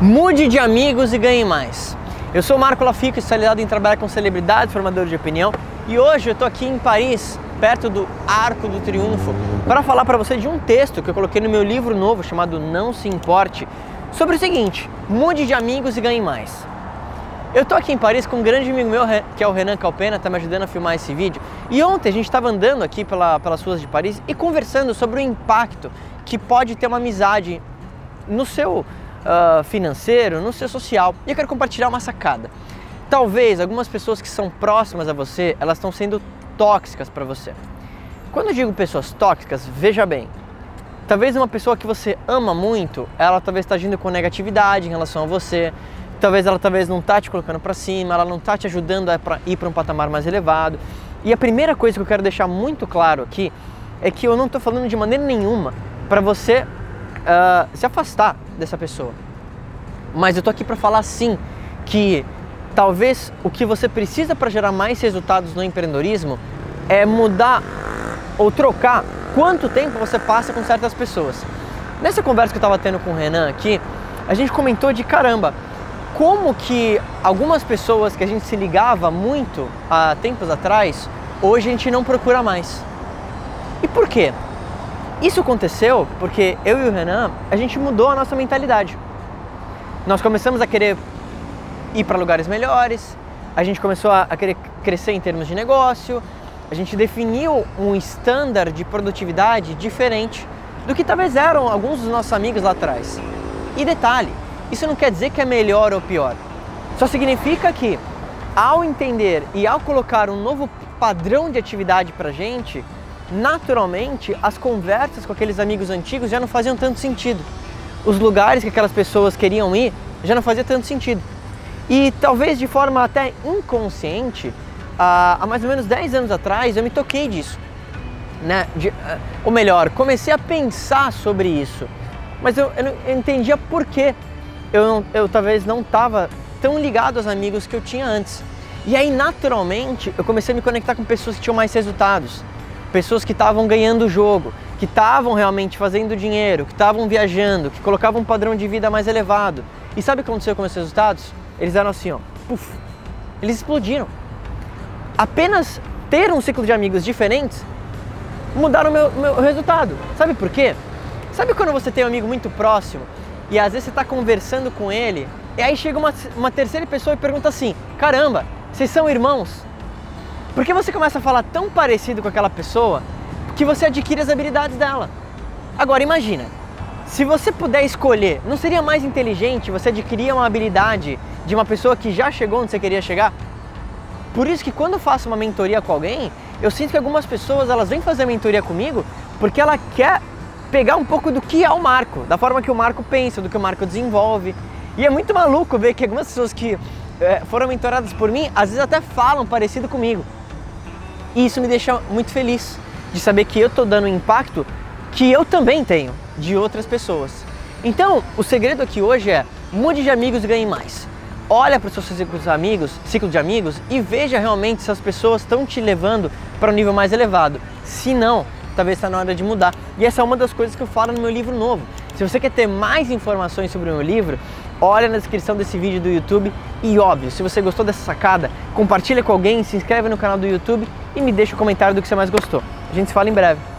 Mude de amigos e ganhe mais. Eu sou Marco Lafico, especializado em trabalhar com celebridades, formadores de opinião, e hoje eu estou aqui em Paris, perto do Arco do Triunfo, para falar para você de um texto que eu coloquei no meu livro novo chamado Não Se Importe, sobre o seguinte: mude de amigos e ganhe mais. Eu estou aqui em Paris com um grande amigo meu, que é o Renan Calpena, está me ajudando a filmar esse vídeo. E ontem a gente estava andando aqui pela, pelas ruas de Paris e conversando sobre o impacto que pode ter uma amizade no seu uh, financeiro, no seu social. E eu quero compartilhar uma sacada. Talvez algumas pessoas que são próximas a você, elas estão sendo tóxicas para você. Quando eu digo pessoas tóxicas, veja bem. Talvez uma pessoa que você ama muito, ela talvez está agindo com negatividade em relação a você. Talvez ela talvez não está te colocando para cima, ela não está te ajudando a ir para um patamar mais elevado. E a primeira coisa que eu quero deixar muito claro aqui é que eu não estou falando de maneira nenhuma para você uh, se afastar dessa pessoa. Mas eu tô aqui para falar sim que talvez o que você precisa para gerar mais resultados no empreendedorismo é mudar ou trocar quanto tempo você passa com certas pessoas. Nessa conversa que eu estava tendo com o Renan aqui, a gente comentou de caramba, como que algumas pessoas que a gente se ligava muito há tempos atrás, hoje a gente não procura mais. E por quê? Isso aconteceu porque eu e o Renan, a gente mudou a nossa mentalidade. Nós começamos a querer ir para lugares melhores, a gente começou a, querer crescer em termos de negócio, a gente definiu um estándar de produtividade diferente do que talvez eram alguns dos nossos amigos lá atrás. E detalhe, isso não quer dizer que é melhor ou pior. Só significa que ao entender e ao colocar um novo padrão de atividade para gente, naturalmente as conversas com aqueles amigos antigos já não faziam tanto sentido. Os lugares que aquelas pessoas queriam ir já não fazia tanto sentido. E talvez de forma até inconsciente, há mais ou menos 10 anos atrás eu me toquei disso. Né? De, eh, ou melhor, comecei a pensar sobre isso. Mas eu, eu não entendia por que eu, eu talvez não estava tão ligado aos amigos que eu tinha antes. E aí, naturalmente, eu comecei a me conectar com pessoas que tinham mais resultados pessoas que estavam ganhando o jogo, que estavam realmente fazendo dinheiro, que estavam viajando, que colocavam um padrão de vida mais elevado. E sabe o que aconteceu com esses resultados? Eles eram assim, ó, puf, eles explodiram. Apenas ter um ciclo de amigos diferentes mudaram o meu, meu resultado. Sabe por quê? Sabe quando você tem um amigo muito próximo e às vezes você está conversando com ele e aí chega uma, uma terceira pessoa e pergunta assim: caramba, vocês são irmãos? Porque você começa a falar tão parecido com aquela pessoa que você adquire as habilidades dela. Agora imagina, se você puder escolher, não seria mais inteligente você adquirir uma habilidade de uma pessoa que já chegou onde você queria chegar? Por isso que quando eu faço uma mentoria com alguém, eu sinto que algumas pessoas elas vêm fazer mentoria comigo porque ela quer pegar um pouco do que é o Marco, da forma que o Marco pensa, do que o Marco desenvolve. E é muito maluco ver que algumas pessoas que é, foram mentoradas por mim, às vezes até falam parecido comigo. E isso me deixa muito feliz de saber que eu estou dando um impacto que eu também tenho de outras pessoas. Então, o segredo aqui hoje é mude de amigos e ganhe mais. Olha para os seus ciclos de amigos, ciclo de amigos e veja realmente se as pessoas estão te levando para um nível mais elevado. Se não, talvez está na hora de mudar. E essa é uma das coisas que eu falo no meu livro novo. Se você quer ter mais informações sobre o meu livro, olha na descrição desse vídeo do YouTube e óbvio, se você gostou dessa sacada, compartilha com alguém, se inscreve no canal do YouTube e me deixa o um comentário do que você mais gostou. A gente se fala em breve.